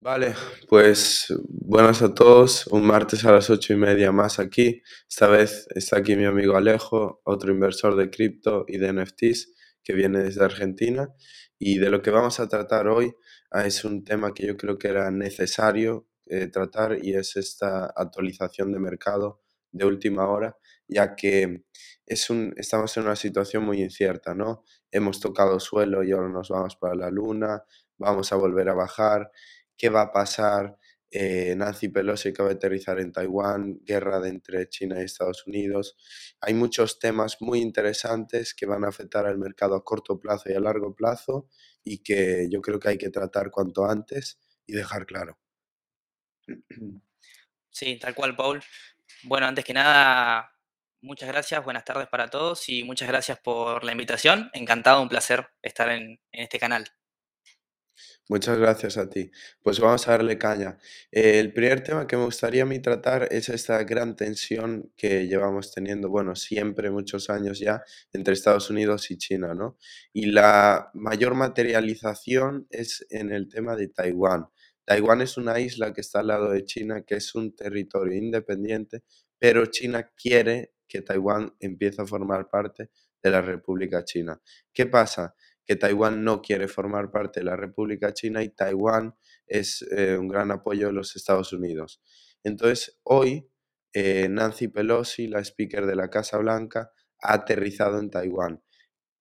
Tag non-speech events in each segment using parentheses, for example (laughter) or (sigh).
Vale, pues buenas a todos. Un martes a las ocho y media más aquí. Esta vez está aquí mi amigo Alejo, otro inversor de cripto y de NFTs que viene desde Argentina. Y de lo que vamos a tratar hoy ah, es un tema que yo creo que era necesario eh, tratar y es esta actualización de mercado de última hora, ya que es un, estamos en una situación muy incierta, ¿no? Hemos tocado suelo y ahora nos vamos para la luna, vamos a volver a bajar qué va a pasar. Eh, Nancy Pelosi que va a aterrizar en Taiwán, guerra entre China y Estados Unidos. Hay muchos temas muy interesantes que van a afectar al mercado a corto plazo y a largo plazo y que yo creo que hay que tratar cuanto antes y dejar claro. (clears throat) Sí, tal cual, Paul. Bueno, antes que nada, muchas gracias, buenas tardes para todos y muchas gracias por la invitación. Encantado, un placer estar en este canal. Muchas gracias a ti. Pues vamos a darle caña. El primer tema que me gustaría a mí tratar es esta gran tensión que llevamos teniendo, bueno, siempre, muchos años ya, entre Estados Unidos y China, ¿no? Y la mayor materialización es en el tema de Taiwán. Taiwán es una isla que está al lado de China, que es un territorio independiente, pero China quiere que Taiwán empiece a formar parte de la República China. ¿Qué pasa? Que Taiwán no quiere formar parte de la República China y Taiwán es eh, un gran apoyo de los Estados Unidos. Entonces, hoy eh, Nancy Pelosi, la speaker de la Casa Blanca, ha aterrizado en Taiwán.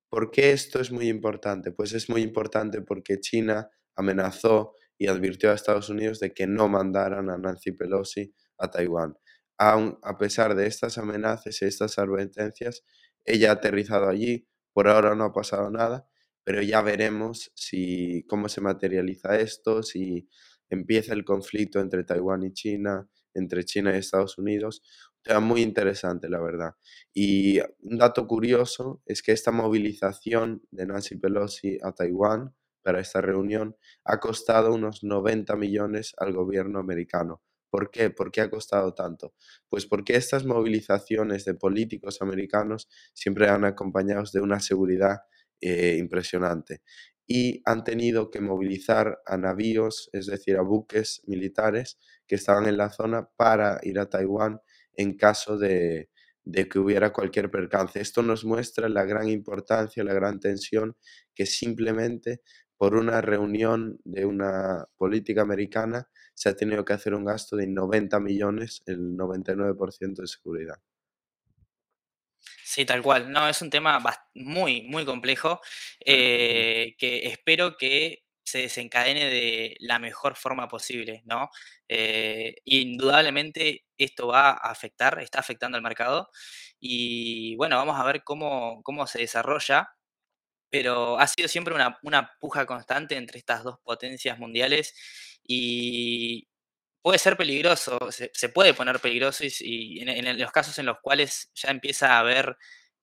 ¿Por qué esto es muy importante? Pues es muy importante porque China amenazó y advirtió a Estados Unidos de que no mandaran a Nancy Pelosi a Taiwán. Aun a pesar de estas amenazas y estas advertencias, ella ha aterrizado allí, por ahora no ha pasado nada, pero ya veremos si cómo se materializa esto, si empieza el conflicto entre Taiwán y China, entre China y Estados Unidos. Un tema muy interesante, la verdad. Y un dato curioso es que esta movilización de Nancy Pelosi a Taiwán para esta reunión ha costado unos 90 millones al gobierno americano. ¿Por qué? ¿Por qué ha costado tanto? Pues porque estas movilizaciones de políticos americanos siempre han acompañados de una seguridad eh, impresionante. Y han tenido que movilizar a navíos, es decir, a buques militares que estaban en la zona para ir a Taiwán en caso de, de que hubiera cualquier percance. Esto nos muestra la gran importancia, la gran tensión que simplemente por una reunión de una política americana se ha tenido que hacer un gasto de 90 millones, el 99% de seguridad. Sí, tal cual. No, es un tema muy, muy complejo eh, que espero que se desencadene de la mejor forma posible, ¿no? Eh, indudablemente esto va a afectar, está afectando al mercado y bueno, vamos a ver cómo, cómo se desarrolla, pero ha sido siempre una, una puja constante entre estas dos potencias mundiales y, puede ser peligroso, se, puede poner peligroso y, en, los casos en los cuales ya empieza a haber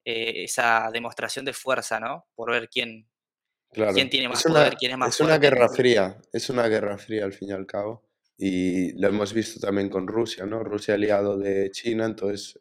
eh, esa demostración de fuerza, ¿no? Por ver quién, quién tiene más poder, quién es más Es una guerra fría, es una guerra fría al fin y al cabo. Y lo hemos visto también con Rusia, ¿no? Rusia aliado de China, entonces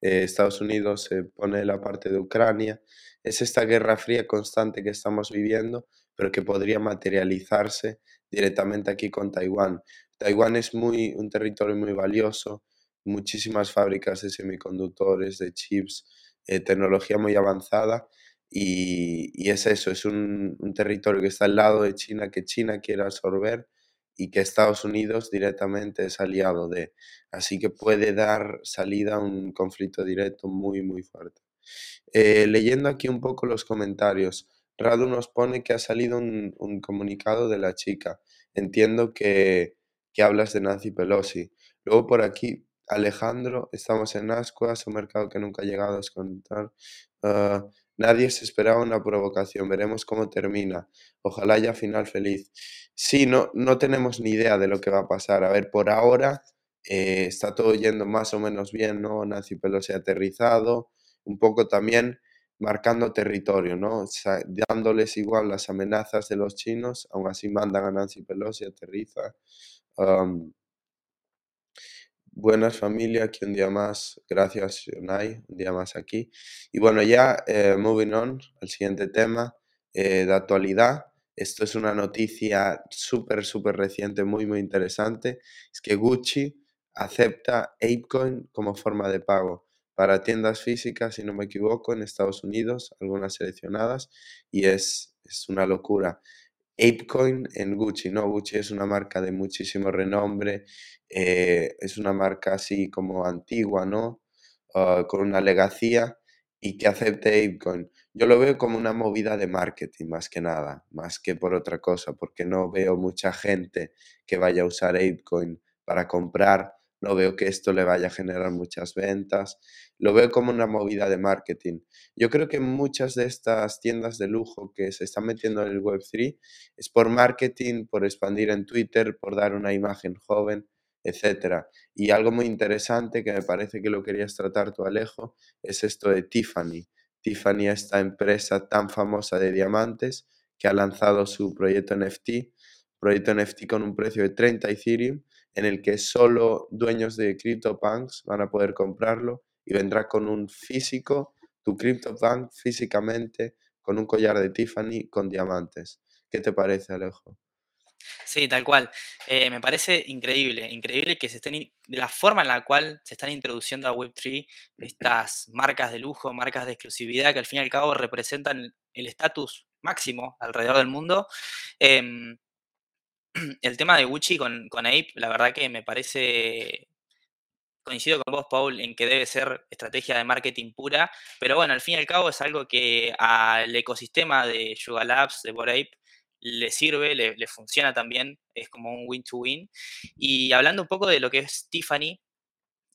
eh, Estados Unidos se pone la parte de Ucrania. Es esta guerra fría constante que estamos viviendo, pero que podría materializarse directamente aquí con Taiwán. Taiwán es muy, un territorio muy valioso, muchísimas fábricas de semiconductores, de chips, eh, tecnología muy avanzada y, es eso, es un, territorio que está al lado de China, que China quiere absorber y que Estados Unidos directamente es aliado de. Así que puede dar salida a un conflicto directo muy, muy fuerte. Eh, leyendo aquí un poco los comentarios, Radu nos pone que ha salido un, un comunicado de la chica. Entiendo que, que hablas de Nancy Pelosi. Luego por aquí, Alejandro, estamos en Ascuas, un mercado que nunca ha llegado a descontar. Ah, nadie se esperaba una provocación, veremos cómo termina. Ojalá haya final feliz. Sí, no, no tenemos ni idea de lo que va a pasar. A ver, por ahora eh, está todo yendo más o menos bien, ¿no? Nancy Pelosi ha aterrizado, un poco también marcando territorio, ¿no? Dándoles igual las amenazas de los chinos, aún así mandan a Nancy Pelosi, aterriza buenas familia, aquí un día más, gracias Yonai, un día más aquí. Y bueno, ya eh, moving on al siguiente tema eh, de actualidad, esto es una noticia súper, súper reciente, muy, muy interesante, es que Gucci acepta ApeCoin como forma de pago para tiendas físicas, si no me equivoco, en Estados Unidos, algunas seleccionadas, y es, es una locura. ApeCoin en Gucci, ¿no? Gucci es una marca de muchísimo renombre, eh, es una marca así como antigua, ¿no? Ah, con una legacía y que acepte ApeCoin. Yo lo veo como una movida de marketing más que nada, más que por otra cosa, porque no veo mucha gente que vaya a usar ApeCoin para comprar, no veo que esto le vaya a generar muchas ventas, lo veo como una movida de marketing. Yo creo que muchas de estas tiendas de lujo que se están metiendo en el Web3 es por marketing, por expandir en Twitter, por dar una imagen joven, etcétera. Y algo muy interesante que me parece que lo querías tratar tú, Alejo, es esto de Tiffany. Tiffany, esta empresa tan famosa de diamantes que ha lanzado su proyecto NFT, proyecto NFT con un precio de 30 Ethereum, en el que solo dueños de CryptoPunks van a poder comprarlo y vendrá con un físico, tu CryptoPunk físicamente, con un collar de Tiffany con diamantes. ¿Qué te parece, Alejo? Sí, tal cual. Eh, me parece increíble, increíble que se estén, de la forma en la cual se están introduciendo a Web3 estas marcas de lujo, marcas de exclusividad que al fin y al cabo representan el estatus máximo alrededor del mundo. Em, (clears throat) el tema de Gucci con, con Ape, la verdad que me parece coincido con vos, Paul, en que debe ser estrategia de marketing pura, pero bueno, al fin y al cabo es algo que al ecosistema de Yuga Labs, de Borape, le sirve, le, funciona también, es como un win-to-win. Y hablando un poco de lo que es Tiffany,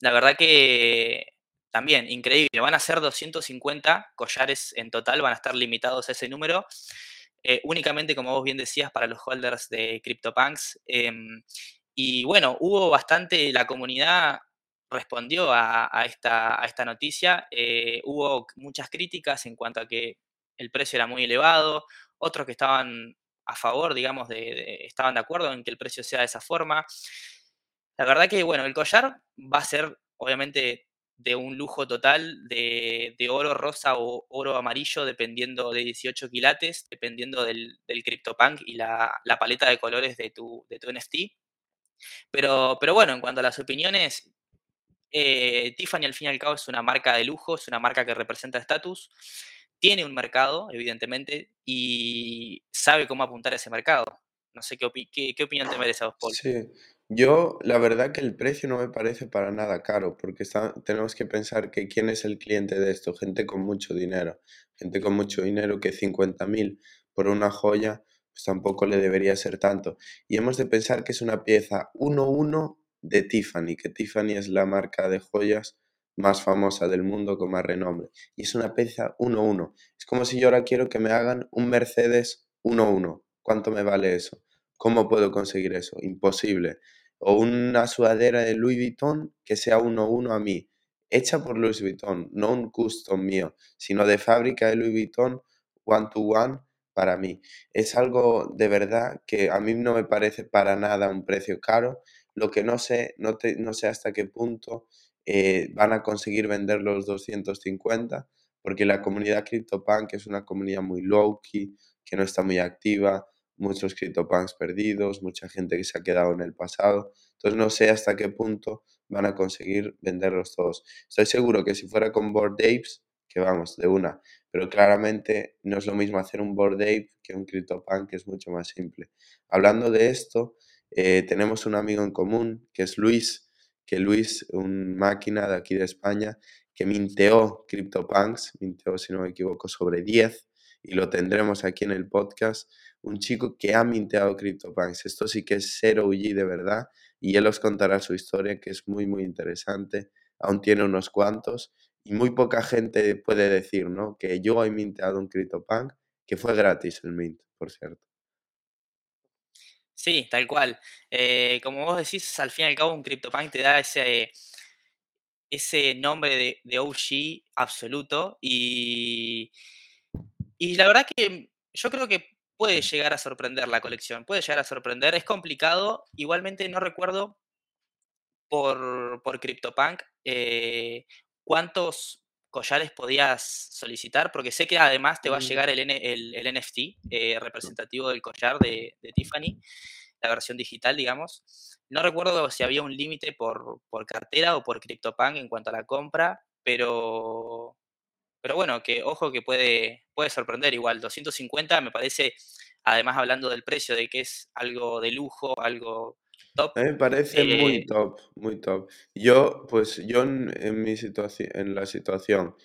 la verdad que también increíble, van a ser 250 collares en total, van a estar limitados a ese número. Eh, únicamente, como vos bien decías, para los holders de CryptoPunks. Em, y bueno, hubo bastante, la comunidad respondió a, esta, a esta, noticia. Eh, hubo muchas críticas en cuanto a que el precio era muy elevado, otros que estaban a favor, digamos, de, estaban de acuerdo en que el precio sea de esa forma. La verdad que, bueno, el collar va a ser, obviamente, de un lujo total de, oro rosa o oro amarillo, dependiendo de 18 quilates, dependiendo del, del CryptoPunk y la, paleta de colores de tu, de tu NFT. Pero, pero bueno, en cuanto a las opiniones, eh, Tiffany al fin y al cabo es una marca de lujo, es una marca que representa estatus tiene un mercado, evidentemente, y sabe cómo apuntar a ese mercado. No sé qué, qué, opinión te merece a vos, Paul. Sí, yo la verdad que el precio no me parece para nada caro, porque tenemos que pensar que quién es el cliente de esto, gente con mucho dinero, gente con mucho dinero que 50.000 por una joya, pues tampoco le debería ser tanto. Y hemos de pensar que es una pieza 1-1 de Tiffany, que Tiffany es la marca de joyas más famosa del mundo con más renombre. Y es una pieza 1-1. Es como si yo ahora quiero que me hagan un Mercedes 1-1. ¿Cuánto me vale eso? ¿Cómo puedo conseguir eso? Imposible. O una sudadera de Louis Vuitton que sea 1-1 a mí, hecha por Louis Vuitton, no un custom mío, sino de fábrica de Louis Vuitton, one-to-one para mí. Es algo de verdad que a mí no me parece para nada un precio caro. Lo que no sé, no, no sé hasta qué punto eh, van a conseguir vender los 250 porque la comunidad CryptoPunk es una comunidad muy low-key, que no está muy activa, muchos CryptoPunks perdidos, mucha gente que se ha quedado en el pasado. Entonces no sé hasta qué punto van a conseguir venderlos todos. Estoy seguro que si fuera con Board Apes, que vamos, de una, pero claramente no es lo mismo hacer un Board Ape que un CryptoPunk, que es mucho más simple. Hablando de esto, eh, tenemos un amigo en común, que es Luis, que Luis, un máquina de aquí de España, que minteó CryptoPunks, minteó, si no me equivoco, sobre 10, y lo tendremos aquí en el podcast, un chico que ha minteado CryptoPunks. Esto sí que es cero OG de verdad, y él os contará su historia, que es muy, muy interesante. Aún tiene unos cuantos, y muy poca gente puede decir, ¿no? Que yo he minteado un CryptoPunk, que fue gratis el mint, por cierto. Sí, tal cual. Eh, como vos decís, al fin y al cabo un CryptoPunk te da ese, ese nombre de, OG absoluto y, y la verdad que yo creo que puede llegar a sorprender la colección, puede llegar a sorprender, es complicado, igualmente no recuerdo por, por CryptoPunk eh, cuántos collares podías solicitar? Porque sé que además te va a llegar el, N- el- el NFT eh, representativo del collar de, de Tiffany, la versión digital, digamos. No recuerdo si había un límite por, por cartera o por CryptoPunk en cuanto a la compra, pero, pero bueno, que ojo que puede, puede sorprender igual. 250 me parece, además hablando del precio, de que es algo de lujo, algo top. A mí me parece eh, muy top, muy top. Yo, pues yo en, en mi situación, en la situación,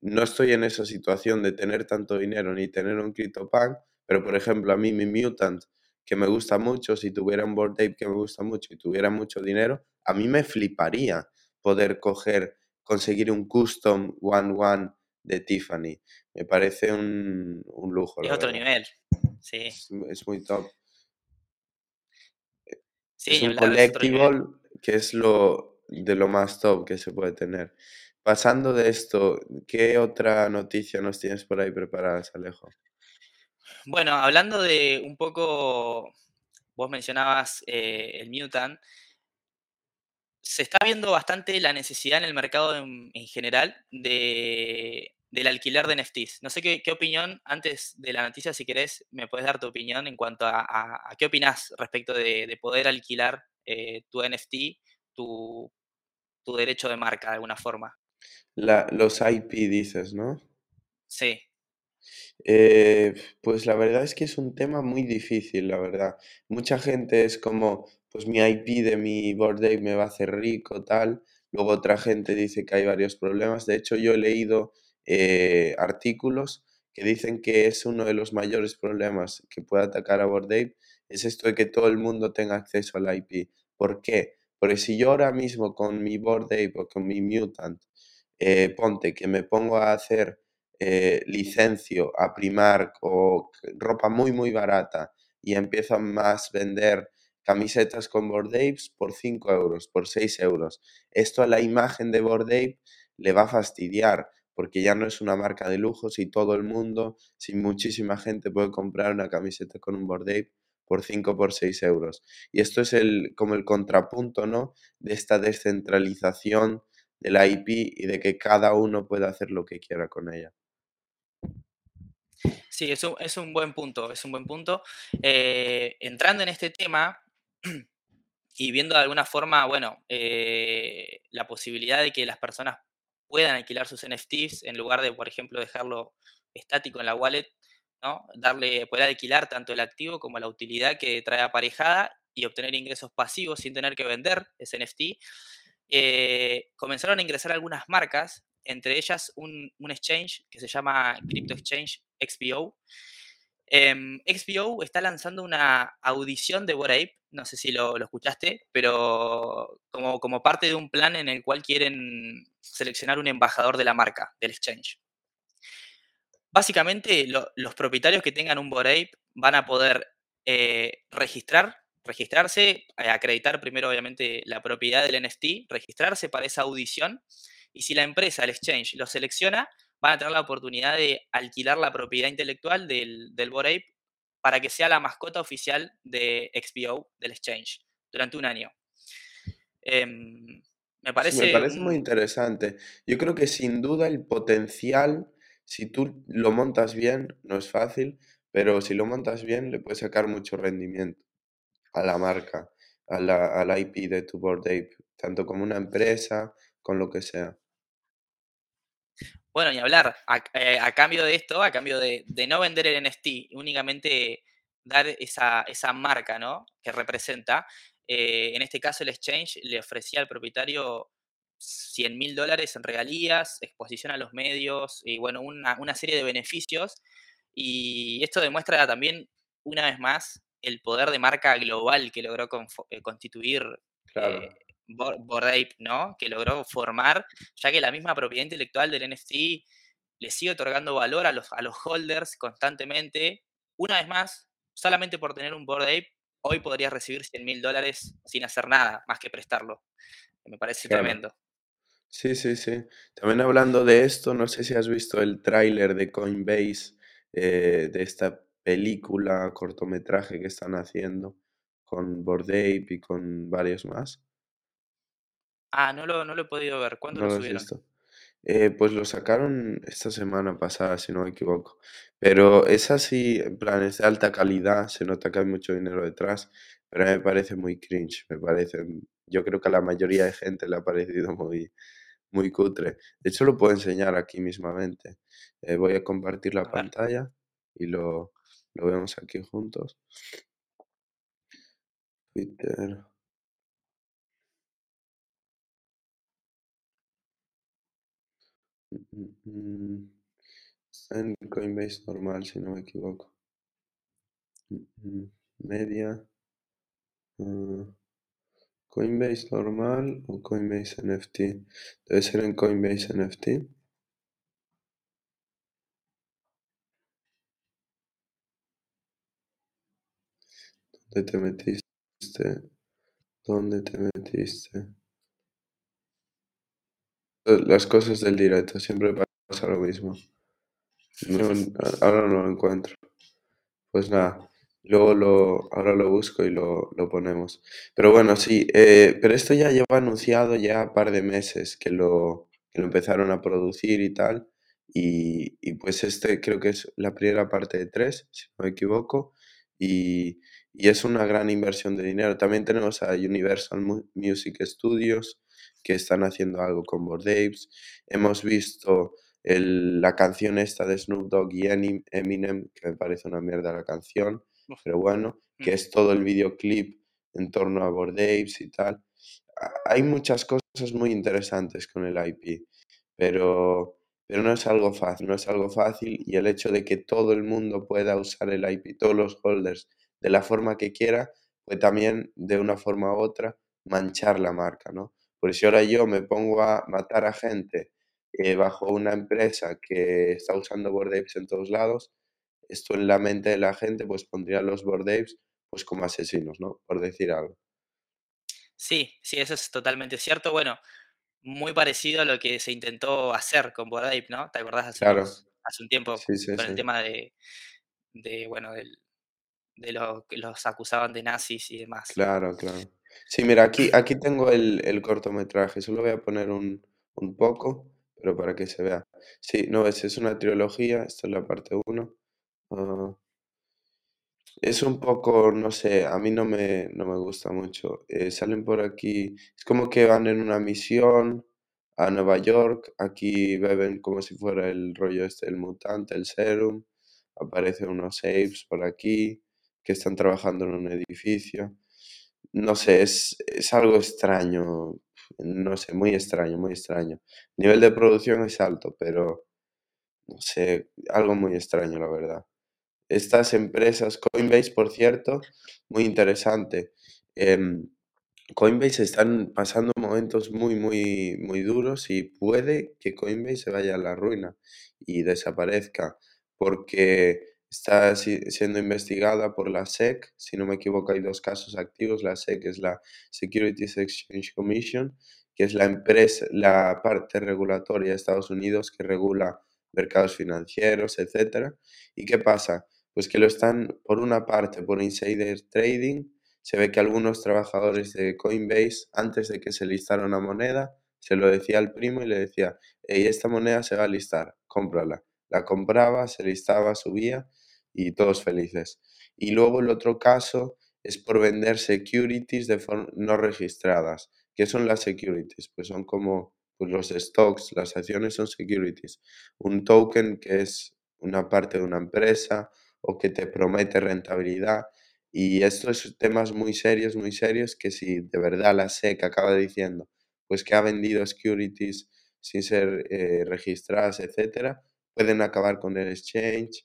no estoy en esa situación de tener tanto dinero ni tener un CryptoPunk, pero por ejemplo, a mí mi Mutant, que me gusta mucho, si tuviera un Bored Ape que me gusta mucho y tuviera mucho dinero, a mí me fliparía poder coger, conseguir un custom One One de Tiffany. Me parece un, un lujo, es otro verdad. nivel. Sí, Es, es muy top. sí, Es un es collectible que es lo de lo más top que se puede tener. Pasando de esto, ¿qué otra noticia nos tienes por ahí preparadas, Alejo? Bueno, hablando de un poco, vos mencionabas eh, el Mutant, se está viendo bastante la necesidad en el mercado en, en general de, del alquiler de NFTs. No sé qué, qué opinión, antes de la noticia, si querés, me puedes dar tu opinión en cuanto a, a- a qué opinás respecto de, de poder alquilar eh, tu NFT, tu, tu derecho de marca de alguna forma. La- los IP dices, ¿no? Sí, Eh, pues la verdad es que es un tema muy difícil, la verdad. Mucha gente es como, pues mi IP de mi Bored Ape me va a hacer rico, tal. Luego otra gente dice que hay varios problemas. De hecho, yo he leído eh, artículos que dicen que es uno de los mayores problemas que puede atacar a Bored Ape, es esto de que todo el mundo tenga acceso al IP. ¿Por qué? Porque si yo ahora mismo con mi Bored Ape o con mi Mutant, eh, ponte que me pongo a hacer eh, licencio a Primark o ropa muy muy barata y empiezo a más vender camisetas con Bored Apes por 5 euros, por 6 euros. Esto a la imagen de Bored Ape le va a fastidiar porque ya no es una marca de lujo si todo el mundo, si muchísima gente puede comprar una camiseta con un Bored Ape por 5 por 6 euros. Y esto es el, como el contrapunto, ¿no? De esta descentralización de la IP y de que cada uno pueda hacer lo que quiera con ella. sí, es un, es un buen punto, es un buen punto. Eh, entrando en este tema, y viendo de alguna forma, bueno, eh, la posibilidad de que las personas puedan alquilar sus NFTs en lugar de, por ejemplo, dejarlo estático en la wallet, ¿no? Darle, poder alquilar tanto el activo como la utilidad que trae aparejada y obtener ingresos pasivos sin tener que vender ese NFT. eh, comenzaron a ingresar algunas marcas, entre ellas un, un exchange que se llama Crypto Exchange XPO, Em, XPO está lanzando una audición de Ape, no sé si lo, escuchaste, pero como, parte de un plan en el cual quieren seleccionar un embajador de la marca, del exchange. Básicamente, lo- los propietarios que tengan un Bored van a poder eh, registrar, registrarse, eh, acreditar primero obviamente la propiedad del NFT, registrarse para esa audición, y si la empresa, el exchange, lo selecciona, van a tener la oportunidad de alquilar la propiedad intelectual del, del Bored Ape para que sea la mascota oficial de XPO, del exchange, durante un año. Em, me Sí, me parece parece muy interesante. Yo creo que sin duda el potencial, si tú lo montas bien, no es fácil, pero si lo montas bien, le puedes sacar mucho rendimiento a la marca, a la, al IP de tu Bored Ape, tanto como una empresa, con lo que sea. Bueno, ni hablar. A, eh, a cambio de esto, a cambio de, no vender el NFT, y únicamente dar esa, esa marca ¿no? que representa, eh, en este caso el exchange le ofrecía al propietario 100 mil dólares en regalías, exposición a los medios y bueno, una, una serie de beneficios. Y esto demuestra también, una vez más, el poder de marca global que logró eh, constituir eh, Claro, Bo- Bored Ape, ¿no? Que logró formar ya que la misma propiedad intelectual del NFT le sigue otorgando valor a los, a los holders constantemente. Una vez más, solamente por tener un Bored Ape, hoy podrías recibir 100 mil dólares sin hacer nada más que prestarlo. Me parece claro. tremendo. Sí, sí, sí. También hablando de esto, no sé si has visto el tráiler de Coinbase, eh, de esta película, cortometraje que están haciendo con Bored Ape y con varios más. Ah, no lo, no lo he podido ver. ¿Cuándo ¿No lo lo has subieron? visto? Eh, pues lo sacaron esta semana pasada, si no me equivoco. Pero es así, en plan, es de alta calidad, se nota que hay mucho dinero detrás, pero me parece muy cringe, me parece, yo creo que a la mayoría de gente le ha parecido muy, muy cutre. De hecho, lo puedo enseñar aquí mismamente. Eh, voy a compartir la A ver, pantalla y lo, lo vemos aquí juntos. Twitter. Mm. Está en Coinbase normal, si no me equivoco. Mm. Media. ah, Coinbase normal o Coinbase NFT. Debe ser en Coinbase NFT. ¿Dónde te metiste? ¿Dónde te metiste? Las cosas del directo, siempre pasa lo mismo. No, ahora no lo encuentro. Pues nada, luego lo, ahora lo busco y lo, lo ponemos. Pero bueno, sí, eh, pero esto ya lleva anunciado ya un par de meses que lo, que lo empezaron a producir y tal. Y, y pues este creo que es la primera parte de tres, si no me equivoco. Y, y es una gran inversión de dinero. También tenemos a Universal Mu- Music Studios que están haciendo algo con Bored Apes. Hemos visto el- la canción esta de Snoop Dogg y Eminem, que me parece una mierda la canción, pero bueno, que mm, es todo el videoclip en torno a Bored Apes y tal. Hay muchas cosas muy interesantes con el IP, pero, pero no es algo fácil, no es algo fácil y el hecho de que todo el mundo pueda usar el IP, todos los holders, de la forma que quiera, pues también de una forma u otra manchar la marca, ¿no? Pues si ahora yo me pongo a matar a gente eh, bajo una empresa que está usando Bored Apes en todos lados, esto en la mente de la gente pues pondría a los Bored Apes pues como asesinos, ¿no? Por decir algo. Sí, sí, eso es totalmente cierto. Bueno, muy parecido a lo que se intentó hacer con Bored Ape, ¿no? ¿Te acordás hace Claro, unos, hace un tiempo sí, sí, con el tema de, de bueno, del- de lo que los acusaban de nazis y demás? Claro, claro. Sí, mira, aquí, aquí tengo el, el cortometraje, solo voy a poner un, un poco, pero para que se vea. Sí, no, es, es una trilogía, esta es la parte uno. Ah, es un poco, no sé, a mí no me, no me gusta mucho. Eh, salen por aquí, es como que van en una misión a Nueva York, aquí beben como si fuera el rollo este, el mutante, el serum, aparecen unos apes por aquí que están trabajando en un edificio. No sé, es, es algo extraño, no sé, muy extraño, muy extraño. nivel de producción es alto, pero no sé, algo muy extraño, la verdad. Estas empresas, Coinbase, por cierto, muy interesante. em, Coinbase están pasando momentos muy, muy, muy duros y puede que Coinbase se vaya a la ruina y desaparezca porque está si- siendo investigada por la SEC. Si no me equivoco, hay dos casos activos. La SEC es la Securities Exchange Commission, que es la empresa, la parte regulatoria de Estados Unidos que regula mercados financieros, etcétera. ¿Y qué pasa? Pues que lo están, por una parte, por insider trading se ve que algunos trabajadores de Coinbase, antes de que se listara una moneda, se lo decía al primo y le decía, hey, esta moneda se va a listar, cómprala. La compraba, se listaba, subía y todos felices. Y luego el otro caso es por vender securities de forma no registradas. ¿Qué son las securities? Pues son como pues los stocks, las acciones son securities. Un token que es una parte de una empresa o que te promete rentabilidad y estos temas muy serios, muy serios, que si de verdad la SEC acaba diciendo, pues que ha vendido securities sin ser eh, registradas, etcétera, pueden acabar con el exchange.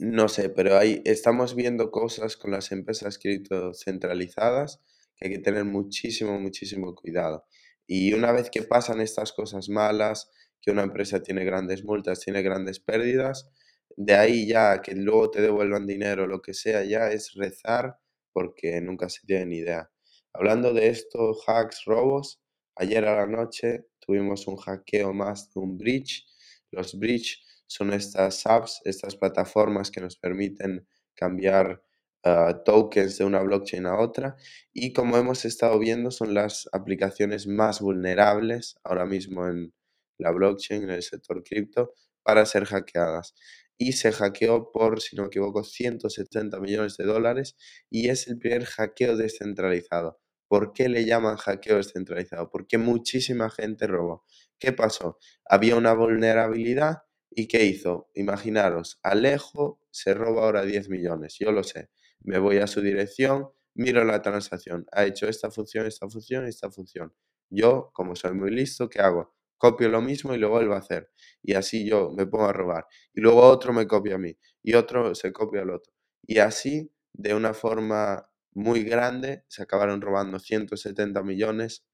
No sé, pero ahí estamos viendo cosas con las empresas cripto centralizadas que hay que tener muchísimo, muchísimo cuidado. Y una vez que pasan estas cosas malas, que una empresa tiene grandes multas, tiene grandes pérdidas, de ahí ya que luego te devuelvan dinero, lo que sea, ya es rezar porque nunca se tiene ni idea. Hablando de esto, hacks, robos, ayer a la noche tuvimos un hackeo más de un bridge. Los bridge son estas apps, estas plataformas que nos permiten cambiar ah, tokens de una blockchain a otra y como hemos estado viendo son las aplicaciones más vulnerables ahora mismo en la blockchain, en el sector cripto, para ser hackeadas. Y se hackeó por, si no me equivoco, 170 millones de dólares y es el primer hackeo descentralizado. ¿Por qué le llaman hackeo descentralizado? Porque muchísima gente robó. ¿Qué pasó? Había una vulnerabilidad y ¿qué hizo? Imaginaros, Alejo se roba ahora 10 millones, yo lo sé. Me voy a su dirección, miro la transacción, ha hecho esta función, esta función, esta función. Yo, como soy muy listo, ¿qué hago? Copio lo mismo y lo vuelvo a hacer. Y así yo me pongo a robar. Y luego otro me copia a mí. Y otro se copia al otro. Y así, de una forma muy grande, se acabaron robando 170 millones.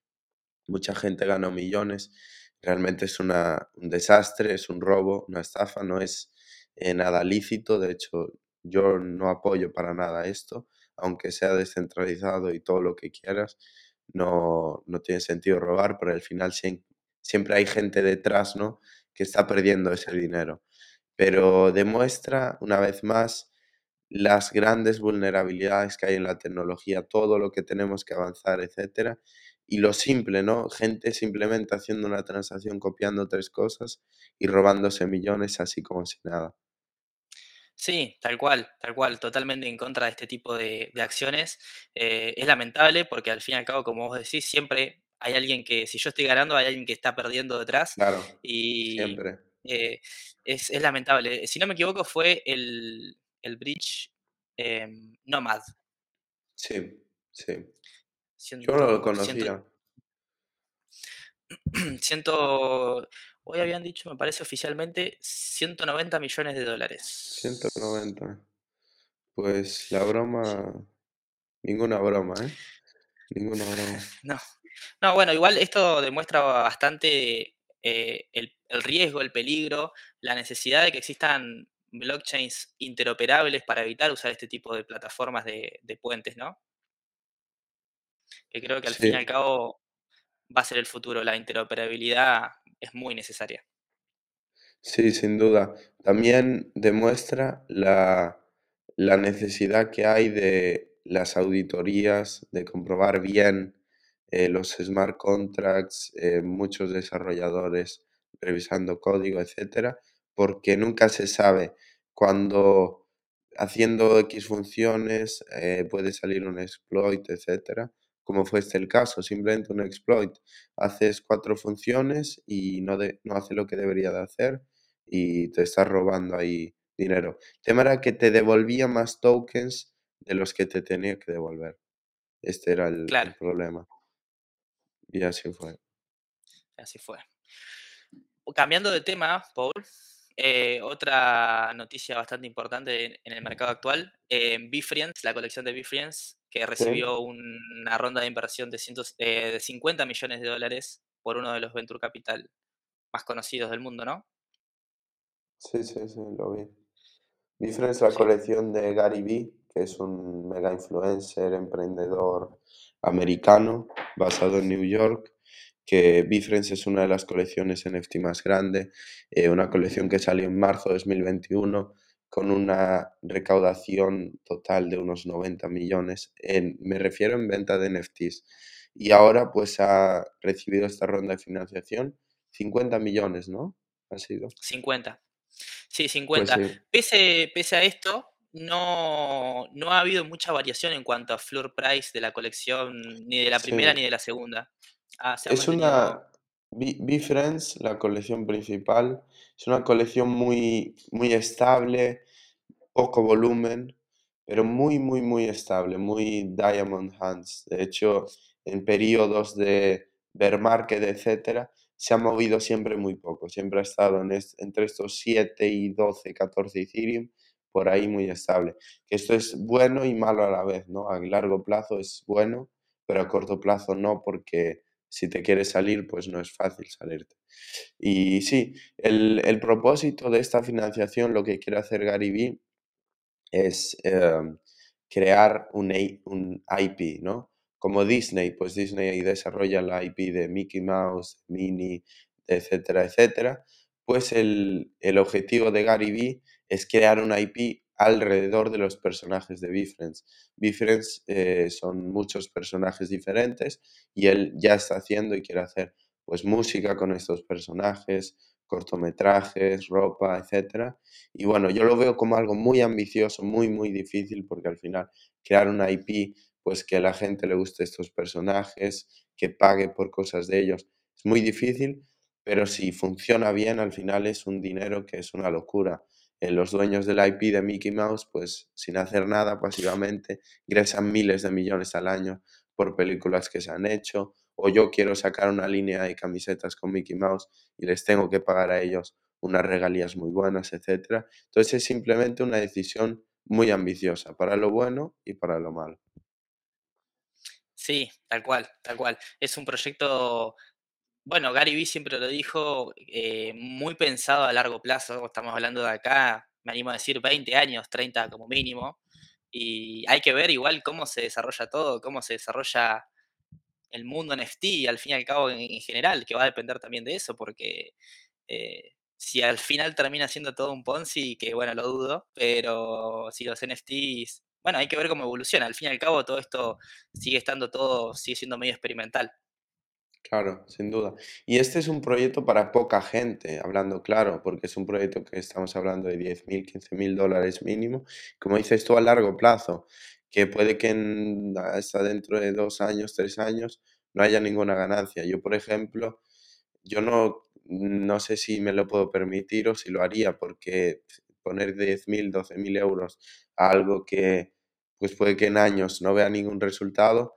Mucha gente ganó millones. Realmente es una, un desastre, es un robo, una estafa, no es eh, nada lícito. De hecho, yo no apoyo para nada esto, aunque sea descentralizado y todo lo que quieras. No, no tiene sentido robar, pero al final siempre hay gente detrás, ¿no? Que está perdiendo ese dinero. Pero demuestra una vez más las grandes vulnerabilidades que hay en la tecnología, todo lo que tenemos que avanzar, etcétera, y lo simple, ¿no? Gente simplemente haciendo una transacción, copiando tres cosas y robándose millones así como si nada. Sí, tal cual, tal cual, totalmente en contra de este tipo de, acciones. Eh, es lamentable porque al fin y al cabo, como vos decís, siempre hay alguien que, si yo estoy ganando, hay alguien que está perdiendo detrás. Claro, y siempre. Eh, es, lamentable. Si no me equivoco, fue el, bridge em, Nomad. Sí, sí. Yo no lo conocía. (clears throat) Ciento, hoy habían dicho, me parece oficialmente, 190 millones de dólares. 190. Pues la broma, ninguna broma, ¿eh? Ninguna broma. (laughs) No, no bueno, igual esto demuestra bastante eh, el, riesgo, el peligro, la necesidad de que existan blockchains interoperables para evitar usar este tipo de plataformas de, de puentes, ¿no? Que creo que al fin y al cabo va a ser el futuro. La interoperabilidad es muy necesaria. Sí, sin duda. También demuestra la, necesidad que hay de las auditorías, de comprobar bien eh, los smart contracts, eh, muchos desarrolladores revisando código, etcétera, porque nunca se sabe cuando haciendo X funciones eh, puede salir un exploit, etcétera como fue este el caso, simplemente un exploit. Haces cuatro funciones y no, no hace lo que debería de hacer y te estás robando ahí dinero. El tema era que te devolvía más tokens de los que te tenía que devolver. Este era el, el problema. Y así fue. Así fue. Cambiando de tema, Paul, eh, otra noticia bastante importante en, el mercado actual, eh, Befriends, la colección de Befriends, que recibió una ronda de inversión de, cientos, eh, de 50 millones de dólares por uno de los venture capital más conocidos del mundo, ¿no? Sí, sí, sí, lo vi. Befriends, la colección de Gary Vee, que es un mega influencer, emprendedor americano, basado en New York, que Bifrens es una de las colecciones NFT más grande, eh, una colección que salió en marzo de 2021 con una recaudación total de unos 90 millones, en, me refiero en venta de NFTs. Y ahora pues ha recibido esta ronda de financiación, 50 millones, ¿no? Ha sido. 50. Sí, 50. Pues pese, pese a esto, no, no ha habido mucha variación en cuanto a floor price de la colección, ni de la primera ni de la segunda. Ah, es una. B-Friends, la colección principal, es una colección muy, muy estable, poco volumen, pero muy, muy, muy estable, muy Diamond Hands. De hecho, en periodos de bear market, etcétera, se ha movido siempre muy poco. Siempre ha estado en entre estos 7 y 12, 14 Ethereum, por ahí muy estable. Esto es bueno y malo a la vez, ¿no? A largo plazo es bueno, pero a corto plazo no, porque si te quieres salir, pues no es fácil salirte. Y sí, el, propósito de esta financiación, lo que quiere hacer Gary es em, crear un, un IP, ¿no? Como Disney, pues Disney desarrolla la IP de Mickey Mouse, Minnie, etcétera, etcétera. Pues el, el objetivo de Gary es crear una IP alrededor de los personajes de Bifriends. Bifriends eh, son muchos personajes diferentes y él ya está haciendo y quiere hacer pues música con estos personajes, cortometrajes, ropa, etcétera. Y bueno, yo lo veo como algo muy ambicioso, muy, muy difícil, porque al final crear una IP, pues que a la gente le guste estos personajes, que pague por cosas de ellos, es muy difícil, pero si funciona bien, al final es un dinero que es una locura. Eh, los dueños del IP de Mickey Mouse, pues sin hacer nada pasivamente, ingresan miles de millones al año por películas que se han hecho, o yo quiero sacar una línea de camisetas con Mickey Mouse y les tengo que pagar a ellos unas regalías muy buenas, etc. Entonces es simplemente una decisión muy ambiciosa para lo bueno y para lo malo. Sí, tal cual, tal cual. Es un proyecto, bueno, Gary Vee siempre lo dijo, eh, muy pensado a largo plazo. Estamos hablando de acá, me animo a decir 20 años, 30 como mínimo. Y hay que ver igual cómo se desarrolla todo, cómo se desarrolla el mundo NFT, al fin y al cabo en, general, que va a depender también de eso, porque eh, si al final termina siendo todo un Ponzi, que bueno, lo dudo, pero si los NFTs, bueno, hay que ver cómo evoluciona. Al fin y al cabo todo esto sigue estando todo, sigue siendo medio experimental. Claro, sin duda. Y este es un proyecto para poca gente, hablando claro, porque es un proyecto que estamos hablando de 10 mil, 15 mil dólares mínimo, como dices tú, a largo plazo, que puede que hasta dentro de dos años, tres años, no haya ninguna ganancia. Yo, por ejemplo, yo no, no sé si me lo puedo permitir o si lo haría, porque poner 10 mil, 12 mil euros a algo que pues puede que en años no vea ningún resultado,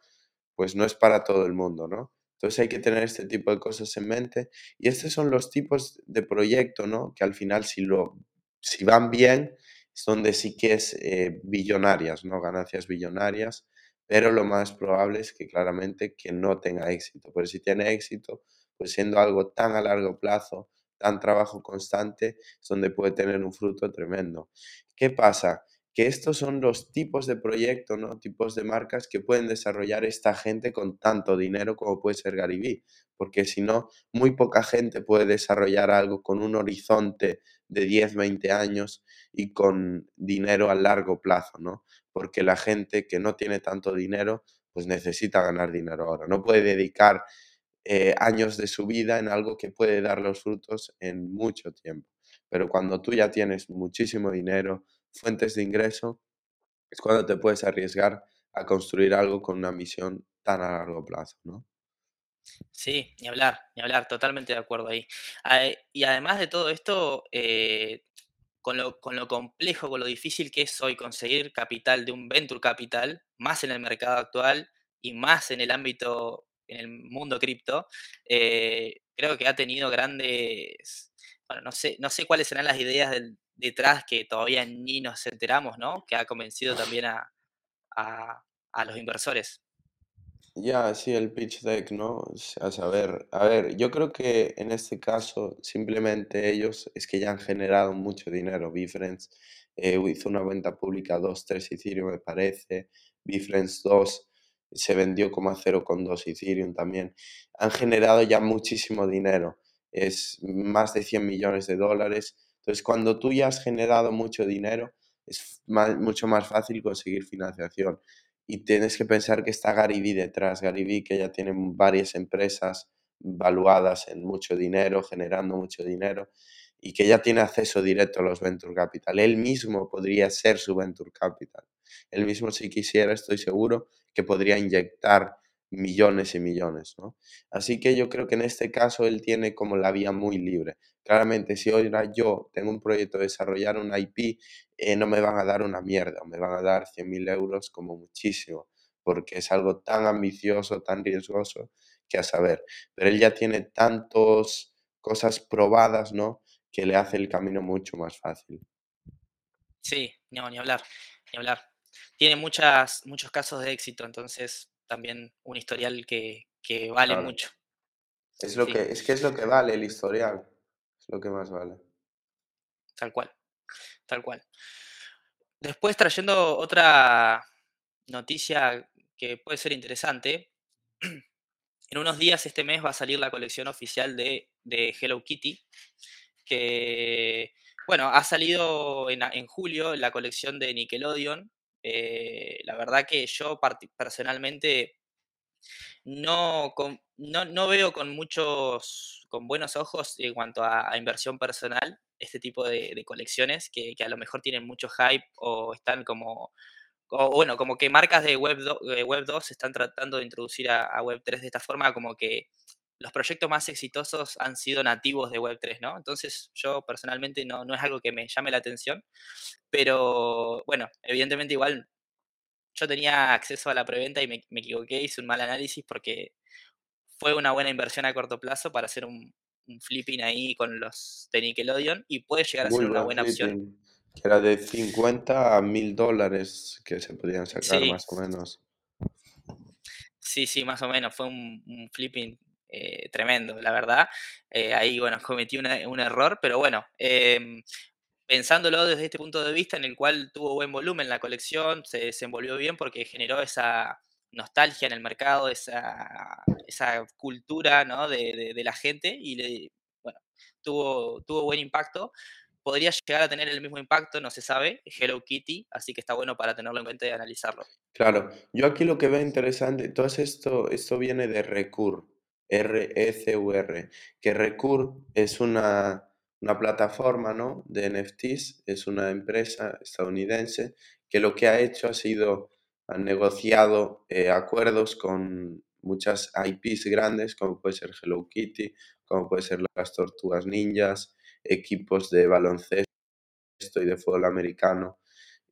pues no es para todo el mundo, ¿no? Entonces hay que tener este tipo de cosas en mente. Y estos son los tipos de proyecto, ¿no? Que al final si, lo, si van bien, es donde sí que es eh, billonarias, ¿no? Ganancias billonarias, pero lo más probable es que claramente que no tenga éxito. Pero si tiene éxito, pues siendo algo tan a largo plazo, tan trabajo constante, es donde puede tener un fruto tremendo. ¿Qué pasa? Que estos son los tipos de proyectos, ¿no? tipos de marcas que pueden desarrollar esta gente con tanto dinero como puede ser Garibí, porque si no, muy poca gente puede desarrollar algo con un horizonte de 10, 20 años y con dinero a largo plazo, ¿no? Porque la gente que no tiene tanto dinero, pues necesita ganar dinero ahora, no puede dedicar eh, años de su vida en algo que puede dar los frutos en mucho tiempo. Pero cuando tú ya tienes muchísimo dinero, fuentes de ingreso, es cuando te puedes arriesgar a construir algo con una misión tan a largo plazo, ¿no? Sí, ni hablar, ni hablar, totalmente de acuerdo ahí. Y además de todo esto, eh, con, lo, con lo complejo, con lo difícil que es hoy conseguir capital de un venture capital, más en el mercado actual y más en el ámbito, en el mundo cripto, eh, creo que ha tenido grandes, bueno, no sé, no sé cuáles serán las ideas del, detrás que todavía ni nos enteramos, ¿no? Que ha convencido también a, a, los inversores. Ya, sí, el pitch deck, ¿no? A saber, a ver, yo creo que en este caso simplemente ellos es que ya han generado mucho dinero. Bifrens eh, hizo una venta pública 2, 3 Ethereum, me parece. Bifrens 2 se vendió como a 0,2 Ethereum también. Han generado ya muchísimo dinero. Es más de 100 millones de dólares entonces, cuando tú ya has generado mucho dinero, es mucho más fácil conseguir financiación. Y tienes que pensar que está Garibí detrás. Garibí que ya tiene varias empresas valuadas en mucho dinero, generando mucho dinero, y que ya tiene acceso directo a los venture capital. Él mismo podría ser su venture capital. Él mismo, si quisiera, estoy seguro que podría inyectar millones y millones, ¿no? Así que yo creo que en este caso él tiene como la vía muy libre. Claramente, si ahora yo tengo un proyecto de desarrollar un IP, eh, no me van a dar una mierda, me van a dar 100.000 euros como muchísimo, porque es algo tan ambicioso, tan riesgoso, que a saber. Pero él ya tiene tantas cosas probadas, ¿no? Que le hace el camino mucho más fácil. Sí, no, ni hablar, ni hablar. Tiene muchas, muchos casos de éxito, entonces también un historial que, vale mucho. Es, lo que, es que es lo que vale el historial, es lo que más vale. Tal cual, tal cual. Después trayendo otra noticia que puede ser interesante, en unos días este mes va a salir la colección oficial de, Hello Kitty, que, bueno, ha salido en, en julio la colección de Nickelodeon, eh, la verdad que yo personalmente no, no, no veo con muchos, con buenos ojos en cuanto a, inversión personal este tipo de, colecciones que, a lo mejor tienen mucho hype o están como, o bueno, como que marcas de Web, do- Web 2 están tratando de introducir a, a Web 3 de esta forma, como que los proyectos más exitosos han sido nativos de Web 3, ¿no? Entonces yo personalmente no, no es algo que me llame la atención, pero bueno, evidentemente igual yo tenía acceso a la preventa y me, me equivoqué, hice un mal análisis porque fue una buena inversión a corto plazo para hacer un, un flipping ahí con los de Nickelodeon y puede llegar a Muy ser una buen buena opción. que era de 50 a 1000 dólares que se podían sacar Sí, más o menos. sí, sí, más o menos, fue un, un flipping eh, tremendo, la verdad. Eh, ahí, bueno, (laughs) cometí un error, pero bueno, em, pensándolo desde este punto de vista en el cual tuvo buen volumen la colección, se desenvolvió bien porque generó esa nostalgia en el mercado, esa, esa cultura de, la gente y bueno, tuvo, tuvo buen impacto. Podría llegar a tener el mismo impacto, no se sabe, Hello Kitty, así que está bueno para tenerlo en cuenta y analizarlo. Claro, yo aquí lo que veo interesante, todo esto, esto viene de Recur, R-E-C-U-R, que Recur es una, una plataforma, ¿no? de NFTs, es una empresa estadounidense que lo que ha hecho ha sido, ha negociado eh, acuerdos con muchas IPs grandes, como puede ser Hello Kitty, como puede ser las Tortugas Ninjas, equipos de baloncesto y de fútbol americano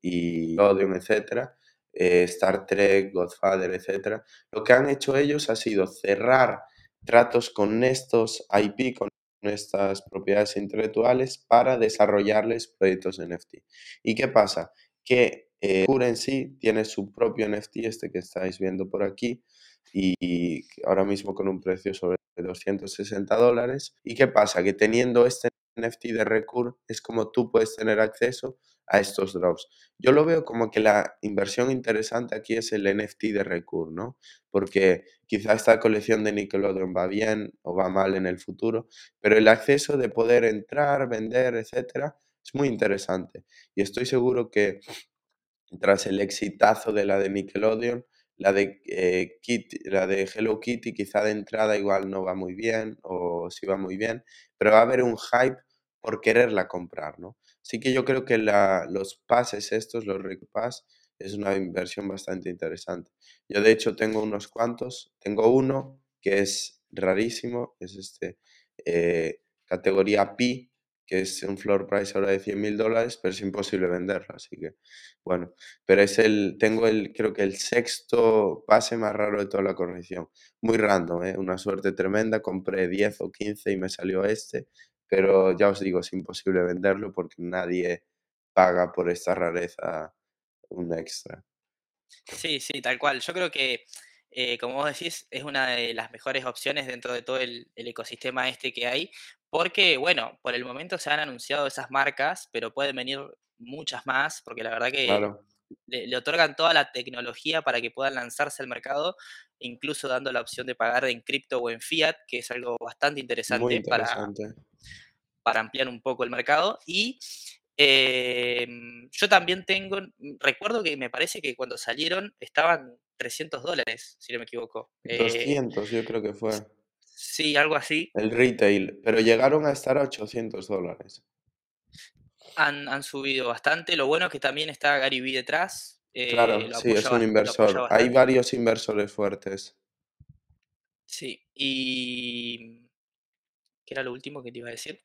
y Nickelodeon, etcétera, eh, Star Trek, Godfather, etcétera, lo que han hecho ellos ha sido cerrar tratos con estos IP, con estas propiedades intelectuales para desarrollarles proyectos NFT. ¿Y qué pasa? Que eh, Cure en sí tiene su propio NFT, este que estáis viendo por aquí, y ahora mismo con un precio sobre 260 dólares. ¿Y qué pasa? Que teniendo este NFT de Recur es como tú puedes tener acceso a estos drops. Yo lo veo como que la inversión interesante aquí es el NFT de Recur, ¿no? Porque quizá esta colección de Nickelodeon va bien o va mal en el futuro, pero el acceso de poder entrar, vender, etcétera, es muy interesante. Y estoy seguro que tras el exitazo de la de Nickelodeon, la de, eh, Kitty- la de Hello Kitty quizá de entrada igual no va muy bien o sí va muy bien, pero va a haber un hype por quererla comprar, ¿no? Así que yo creo que la- los pases estos, los Pass, es una inversión bastante interesante. Yo de hecho tengo unos cuantos, tengo uno que es rarísimo, es este eh, categoría Pi, que es un floor price ahora de 100 mil dólares, pero es imposible venderlo, así que bueno, pero es el, tengo el, creo que el sexto pase más raro de toda la corrección. Muy random, ¿eh? Una suerte tremenda, compré 10 o 15 y me salió este, pero ya os digo, es imposible venderlo porque nadie paga por esta rareza un extra. Sí, sí, tal cual. Yo creo que, eh, como vos decís, es una de las mejores opciones dentro de todo el, el ecosistema este que hay, porque, bueno, por el momento se han anunciado esas marcas, pero pueden venir muchas más, porque la verdad que Claro, le, le otorgan toda la tecnología para que puedan lanzarse al mercado, incluso dando la opción de pagar en cripto o en fiat, que es algo bastante interesante para, para ampliar un poco el mercado. Y em, yo también tengo, mm, recuerdo que me parece que cuando salieron estaban 300 dólares, si no me equivoco. Eh, 200 yo creo que fue sí, algo así. el retail, pero llegaron a estar a 800 dólares. Han, han subido bastante. Lo bueno es que también está Gary Vee detrás. eh, Claro, lo sí, es un inversor. Hay varios inversores fuertes. Sí. Y... ¿Qué era lo último que te iba a decir?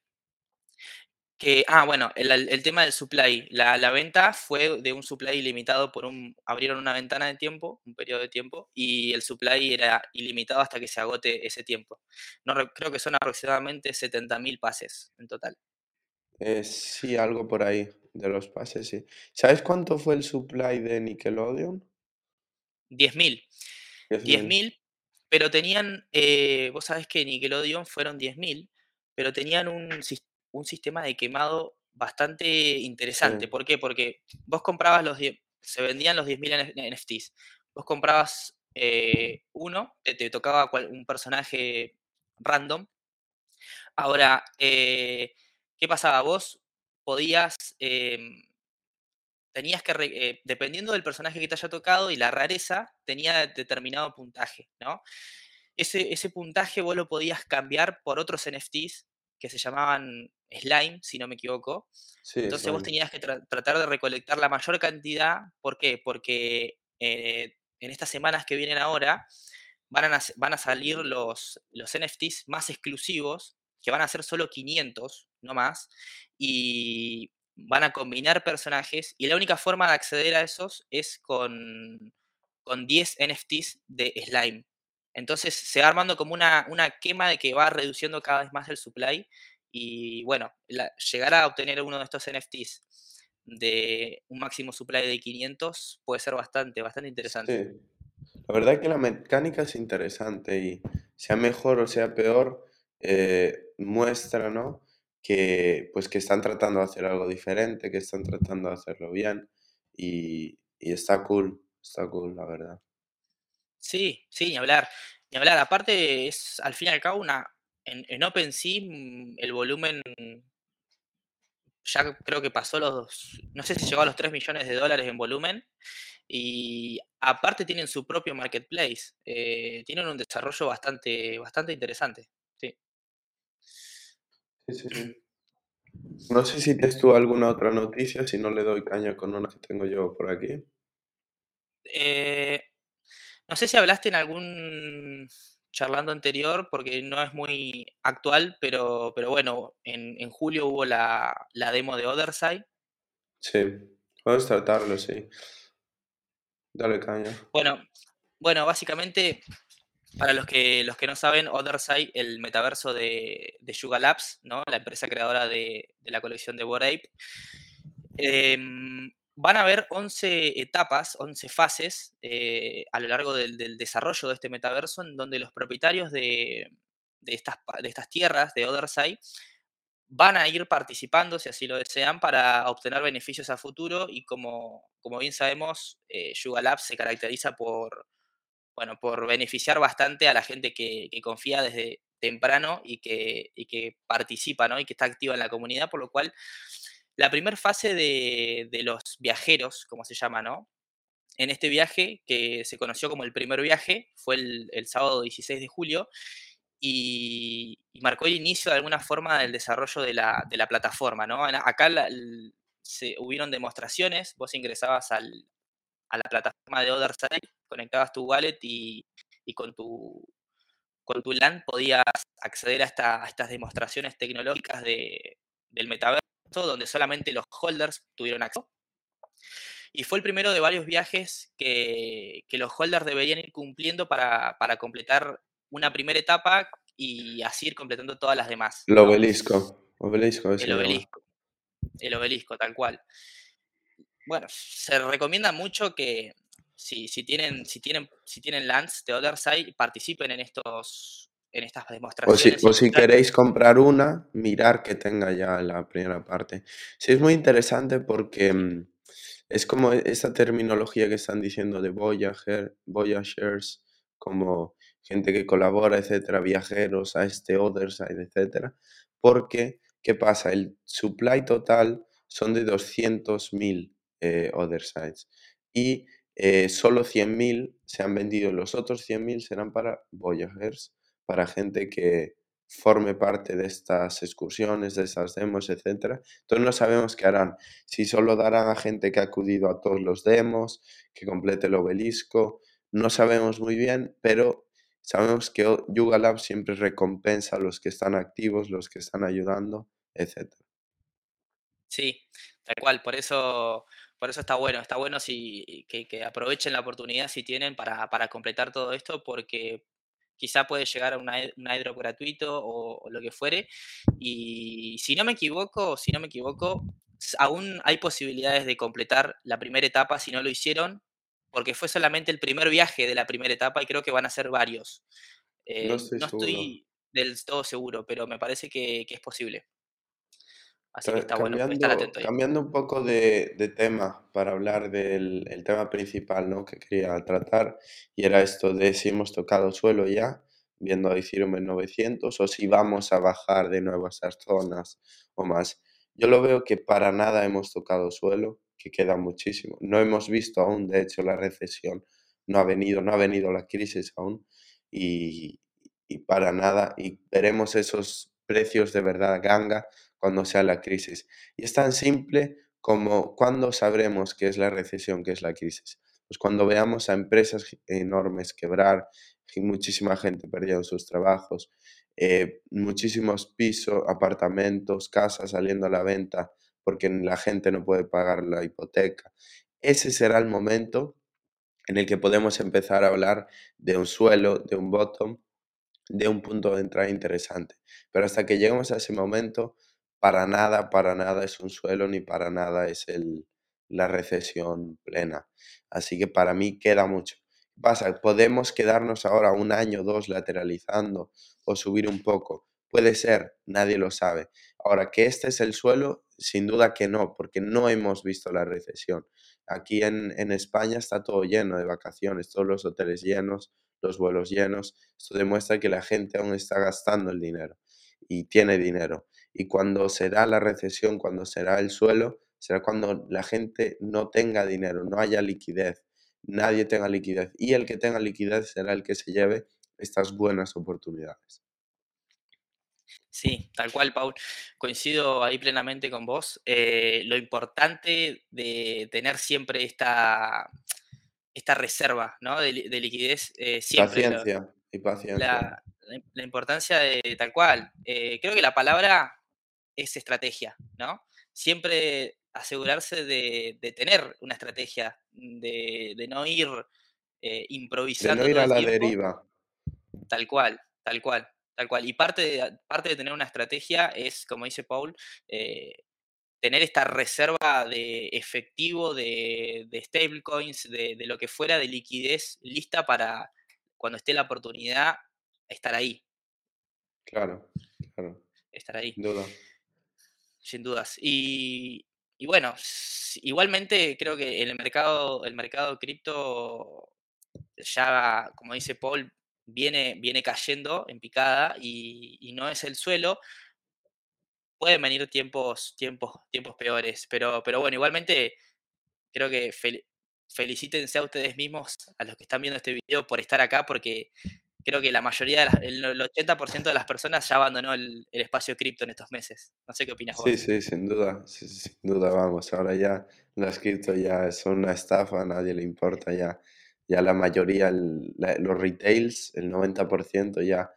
Que, ah, bueno, el, el- tema del supply. La, la venta fue de un supply ilimitado por un. Abrieron una ventana de tiempo, un periodo de tiempo, y el supply era ilimitado hasta que se agote ese tiempo. No, re- creo que son aproximadamente 70.000 pases en total. Eh, sí, algo por ahí de los pases, sí. ¿Sabes cuánto fue el supply de Nickelodeon? 10.000. 10.000. 10.000, pero tenían. eh, vos sabés que Nickelodeon fueron 10.000, pero tenían un, sis- un sistema de quemado bastante Sí, interesante. ¿Por qué? Porque vos comprabas los 10, se vendían los 10.000 N- NFTs. Vos comprabas eh, uno, te, te tocaba cual- un personaje random. Ahora, eh, ¿qué pasaba? Vos podías em, tenías que, eh, dependiendo del personaje que te haya tocado y la rareza, tenía determinado puntaje, ¿no? Ese, ese puntaje vos lo podías cambiar por otros NFTs que se llamaban Slime, si no me equivoco. Sí, Entonces vos tenías que tratar de recolectar la mayor cantidad. ¿Por qué? Porque eh, en estas semanas que vienen ahora van a, van a salir los, los NFTs más exclusivos, que van a ser solo 500, no más, y van a combinar personajes, y la única forma de acceder a esos es con, con 10 NFTs de Slime. Entonces se va armando como una, una quema de que va reduciendo cada vez más el supply y bueno, llegar a obtener uno de estos NFTs de un máximo supply de 500 puede ser bastante, bastante interesante. Sí. La verdad es que la mecánica es interesante y sea mejor o sea peor, eh, muestra, ¿no? Que, pues, que están tratando de hacer algo diferente, que están tratando de hacerlo bien y, y está cool, está cool, la verdad. Sí, sí, ni hablar. Ni hablar. Aparte, es al fin y al cabo una. En, en OpenSea, mm, el volumen ya creo que pasó los. No sé si llegó a los 3 millones de dólares en volumen. Y aparte tienen su propio marketplace. Eh, tienen un desarrollo bastante, bastante interesante. Sí. Sí. No sé si tienes tú alguna otra noticia, si no le doy caña con una que tengo yo por aquí. Eh, no sé si hablaste en algún charlando anterior, porque no es muy actual, pero, pero bueno, en, en julio hubo la, la demo de Otherside. Sí, puedes tratarlo, sí. Dale caña. Bueno, bueno, básicamente, para los que, los que no saben, Otherside, el metaverso de, de Yuga Labs, ¿no? la empresa creadora de, la colección de Bored Ape, em, van a haber 11 etapas, 11 fases eh, a lo largo del, del, desarrollo de este metaverso, en donde los propietarios de, de, estas, de estas tierras de Otherside van a ir participando, si así lo desean, para obtener beneficios a futuro y como, como bien sabemos, eh, Yuga Labs se caracteriza por, bueno, por beneficiar bastante a la gente que, confía desde temprano y que, participa ¿no? y que está activa en la comunidad, por lo cual la primera fase de, los viajeros, como se llama, ¿no? En este viaje, que se conoció como el primer viaje, fue el, sábado 16 de julio, y, marcó el inicio de alguna forma del desarrollo de la, plataforma. ¿no? Acá la, se, hubieron demostraciones, vos ingresabas al, a la plataforma de Otherside, conectabas tu wallet y, y con, tu, con tu LAN podías acceder a, esta, a estas demostraciones tecnológicas de, del metaverso, donde solamente los holders tuvieron acceso. Y fue el primero de varios viajes que, que los holders deberían ir cumpliendo para, para completar una primera etapa y así ir completando todas las demás. El obelisco. obelisco el obelisco. El obelisco, tal cual. Bueno, se recomienda mucho que si, si tienen, si tienen, si tienen lands de Otherside, participen en estos, en estas demostraciones. O si, o si queréis comprar una, mirar que tenga ya la primera parte. Sí, es muy interesante porque mm, es como esa terminología que están diciendo de Voyager, Voyagers, como gente que colabora, etcétera, viajeros a este Otherside, etcétera. Porque, ¿qué pasa? El supply total son de 200.000 eh, Othersides y eh, solo 100.000 se han vendido. Los otros 100.000 serán para Voyagers, para gente que forme parte de estas excursiones, de estas demos, etcétera. Entonces no sabemos qué harán. Si solo darán a gente que ha acudido a todos los demos, que complete el obelisco, no sabemos muy bien, pero sabemos que Yuga Lab siempre recompensa a los que están activos, los que están ayudando, etc. Sí, tal cual, por eso, por eso está bueno, está bueno si, que, que aprovechen la oportunidad si tienen para, para, completar todo esto, porque quizá puede llegar a un airdrop gratuito o, o, lo que fuere. Y si no me equivoco, si no me equivoco, aún hay posibilidades de completar la primera etapa si no lo hicieron, porque fue solamente el primer viaje de la primera etapa y creo que van a ser varios. Eh, No estoy no seguro. estoy del todo seguro, pero me parece que, que es posible. Así que está bueno, puede estar Cambiando, atento ahí. cambiando un poco de, de tema para hablar del el tema principal, ¿no? que quería tratar, y era esto de si hemos tocado suelo ya, viendo a Ethereum en 900, o si vamos a bajar de nuevo a esas zonas o más. Yo lo veo que para nada hemos tocado suelo, que queda muchísimo. No hemos visto aún, de hecho, la recesión, no ha venido, no ha venido la crisis aún y, y para nada, y veremos esos precios de verdad ganga cuando sea la crisis. Y es tan simple como cuando sabremos qué es la recesión, qué es la crisis. Pues cuando veamos a empresas enormes quebrar, muchísima gente perdiendo sus trabajos, eh, muchísimos pisos, apartamentos, casas saliendo a la venta porque la gente no puede pagar la hipoteca. Ese será el momento en el que podemos empezar a hablar de un suelo, de un bottom, de un punto de entrada interesante. Pero hasta que lleguemos a ese momento, para nada, para nada es un suelo, ni para nada es el, la recesión plena. Así que para mí queda mucho. Pasa, podemos quedarnos ahora un año o dos lateralizando o subir un poco. Puede ser, nadie lo sabe. Ahora, que este es el suelo, sin duda que no, porque no hemos visto la recesión. Aquí en, en España está todo lleno de vacaciones, todos los hoteles llenos, los vuelos llenos. Esto demuestra que la gente aún está gastando el dinero y tiene dinero. Y cuando será la recesión, cuando será el suelo, será cuando la gente no tenga dinero, no haya liquidez, nadie tenga liquidez. Y el que tenga liquidez será el que se lleve estas buenas oportunidades. Sí, tal cual, Paul. Coincido ahí plenamente con vos. Eh, lo importante de tener siempre esta, esta reserva ¿no? de, liquidez eh, siempre. Paciencia y paciencia. La, importancia de tal cual. Eh, creo que la palabra es estrategia, ¿no? Siempre asegurarse de, tener una estrategia, de, no ir improvisando. De no ir a la deriva. Tal cual, tal cual. Tal cual. Y parte de, parte de tener una estrategia es, como dice Paul, eh, tener esta reserva de efectivo, de, stablecoins, de, lo que fuera, de liquidez lista para cuando esté la oportunidad estar ahí. Claro, claro. Estar ahí. Duda. Sin dudas. Y, bueno, igualmente creo que el mercado, el mercado cripto ya, como dice Paul, viene, viene cayendo en picada y, no es el suelo, pueden venir tiempos, tiempos, tiempos peores. Pero, pero bueno, igualmente creo que felicítense a ustedes mismos, a los que están viendo este video, por estar acá, porque creo que la mayoría, de el 80% de las personas ya abandonó el, espacio cripto en estos meses. No sé qué opinas vos. Sí, sí, sin duda, sin duda, vamos. Ahora ya las cripto ya son una estafa, a nadie le importa ya ya la mayoría, los retails, el 90% ya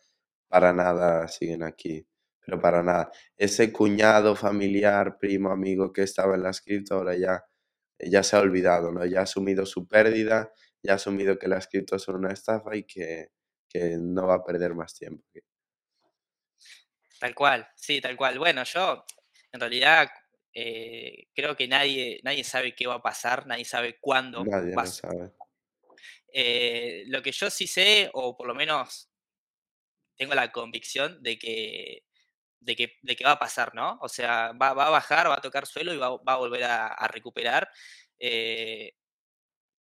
para nada siguen aquí, pero para nada. Ese cuñado familiar, primo, amigo que estaba en las cripto ahora ya, ya se ha olvidado, ¿no? Ya ha asumido su pérdida, ya ha asumido que las cripto son una estafa y que, que no va a perder más tiempo. Tal cual, sí, tal cual. Bueno, yo en realidad eh, creo que nadie, nadie sabe qué va a pasar, nadie sabe cuándo nadie va, sabe. Eh, lo que yo sí sé, o por lo menos tengo la convicción de que, de que, de que va a pasar, ¿no? O sea, va, a bajar, va a tocar suelo y va, a volver a, recuperar. Eh,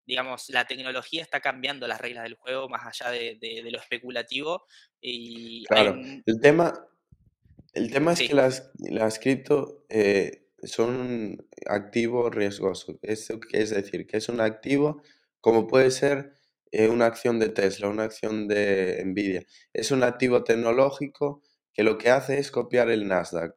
digamos, la tecnología está cambiando las reglas del juego más allá de, lo especulativo. Y claro, el tema, el tema es que las, las cripto eh, son un activo riesgoso. ¿Eso qué es decir? Que es un activo como puede ser eh, una acción de Tesla, una acción de Nvidia. Es un activo tecnológico que lo que hace es copiar el Nasdaq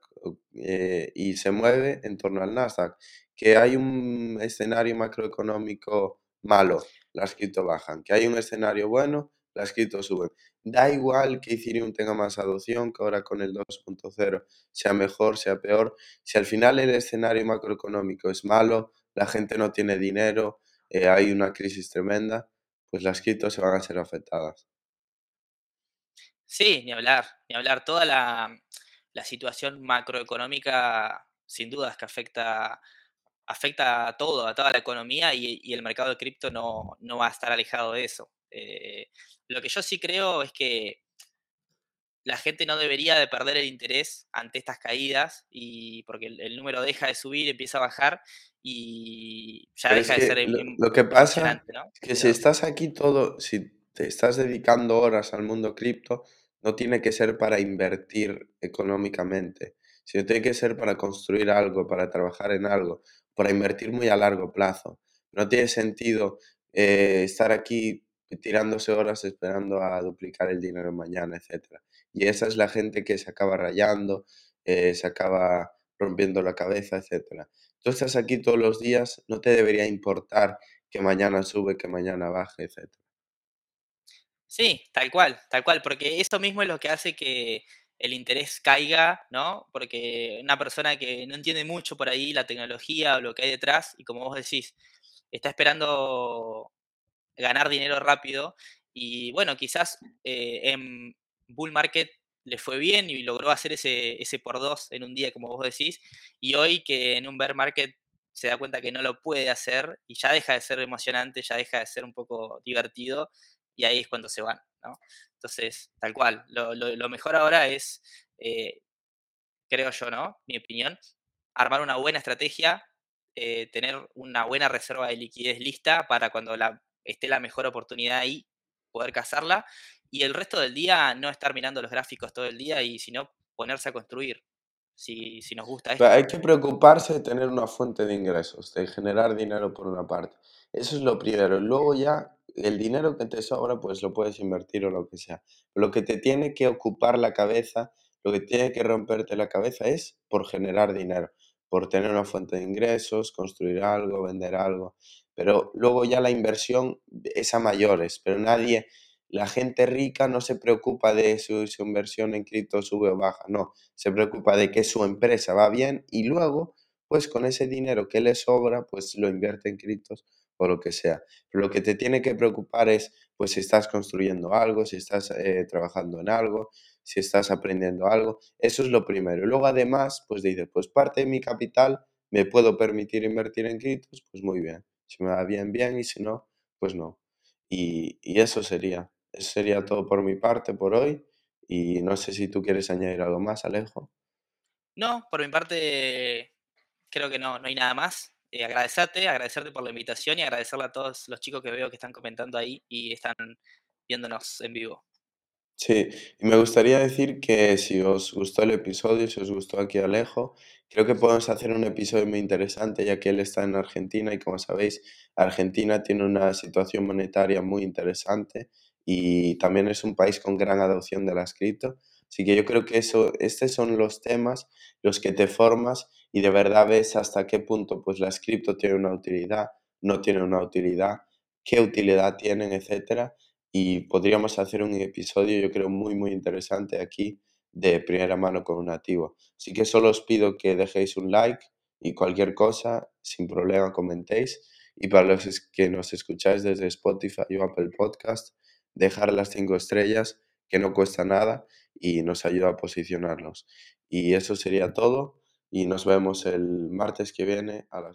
eh, y se mueve en torno al Nasdaq. Que hay un escenario macroeconómico malo, las cripto bajan. Que hay un escenario bueno, las cripto suben. Da igual que Ethereum tenga más adopción, que ahora con el 2.0 sea mejor, sea peor. Si al final el escenario macroeconómico es malo, la gente no tiene dinero, eh, hay una crisis tremenda, pues las criptos se van a ser afectadas. Sí, ni hablar, ni hablar. Toda la, situación macroeconómica, sin dudas que afecta, afecta a todo, a toda la economía y, el mercado de cripto no, va a estar alejado de eso. Eh, lo que yo sí creo es que la gente no debería de perder el interés ante estas caídas y porque el, número deja de subir, empieza a bajar y ya deja de ser lo, que pasa es que si estás aquí todo, si te estás dedicando horas al mundo cripto, no tiene que ser para invertir económicamente, sino tiene que ser para construir algo, para trabajar en algo, para invertir muy a largo plazo. No tiene sentido eh, estar aquí tirándose horas esperando a duplicar el dinero mañana, etc. Y esa es la gente que se acaba rayando, eh, se acaba rompiendo la cabeza, etc. Tú estás aquí todos los días, no te debería importar que mañana sube, que mañana baje, etc. Sí, tal cual, tal cual, porque eso mismo es lo que hace que el interés caiga, ¿no? Porque una persona que no entiende mucho por ahí la tecnología o lo que hay detrás, y como vos decís, está esperando ganar dinero rápido, y bueno, quizás eh, en bull market le fue bien y logró hacer ese, ese por dos en un día, como vos decís, y hoy que en un bear market se da cuenta que no lo puede hacer y ya deja de ser emocionante, ya deja de ser un poco divertido, y ahí es cuando se van, ¿no? Entonces, tal cual, lo, lo- lo mejor ahora es, eh, creo yo, ¿no? Mi opinión, armar una buena estrategia, eh, tener una buena reserva de liquidez lista para cuando la, esté la mejor oportunidad ahí, poder cazarla, y el resto del día no estar mirando los gráficos todo el día y sino ponerse a construir, si, si nos gusta Pero hay esto. que preocuparse de tener una fuente de ingresos, de generar dinero por una parte. Eso es lo primero. Luego ya el dinero que te sobra, pues lo puedes invertir o lo que sea. Lo que te tiene que ocupar la cabeza, lo que tiene que romperte la cabeza es por generar dinero, por tener una fuente de ingresos, construir algo, vender algo. Pero luego ya la inversión es a mayores, pero nadie, la gente rica no se preocupa de su, inversión en cripto sube o baja, no se preocupa de que su empresa va bien y luego, pues con ese dinero que le sobra, pues lo invierte en criptos o lo que sea. Lo que te tiene que preocupar es, pues si estás construyendo algo, si estás eh, trabajando en algo, si estás aprendiendo algo, eso es lo primero. Y luego además, pues dices, pues parte de mi capital me puedo permitir invertir en criptos, pues muy bien. Si me va bien, bien, y si no, pues no. Y, y eso sería, eso sería todo por mi parte por hoy. Y no sé si tú quieres añadir algo más, Alejo. No, por mi parte, creo que no, no hay nada más. Eh, agradecerte, agradecerte por la invitación y agradecerle a todos los chicos que veo que están comentando ahí y están viéndonos en vivo. Sí, y me gustaría decir que si os gustó el episodio, si os gustó aquí Alejo, creo que podemos hacer un episodio muy interesante ya que él está en Argentina y como sabéis, Argentina tiene una situación monetaria muy interesante y también es un país con gran adopción de las cripto. Así que yo creo que eso, estos son los temas los que te formas y de verdad ves hasta qué punto pues las cripto tienen una utilidad, no tienen una utilidad, qué utilidad tienen, etcétera y podríamos hacer un episodio, yo creo, muy, muy interesante aquí de primera mano con un nativo. Así que solo os pido que dejéis un like y cualquier cosa, sin problema, comentéis. Y para los que nos escucháis desde Spotify o Apple Podcast, dejar las cinco estrellas, que no cuesta nada y nos ayuda a posicionarnos. Y eso sería todo y nos vemos el martes que viene a las